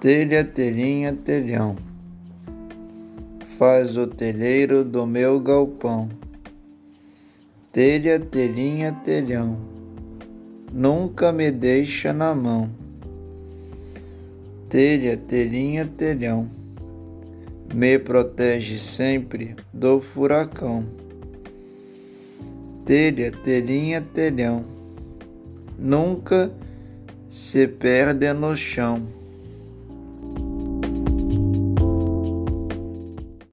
Telha, telhinha, telhão, faz o telheiro do meu galpão. Telha, telhinha, telhão, nunca me deixa na mão. Telha, telhinha, telhão, me protege sempre do furacão. Telha, telhinha, telhão, nunca se perde no chão.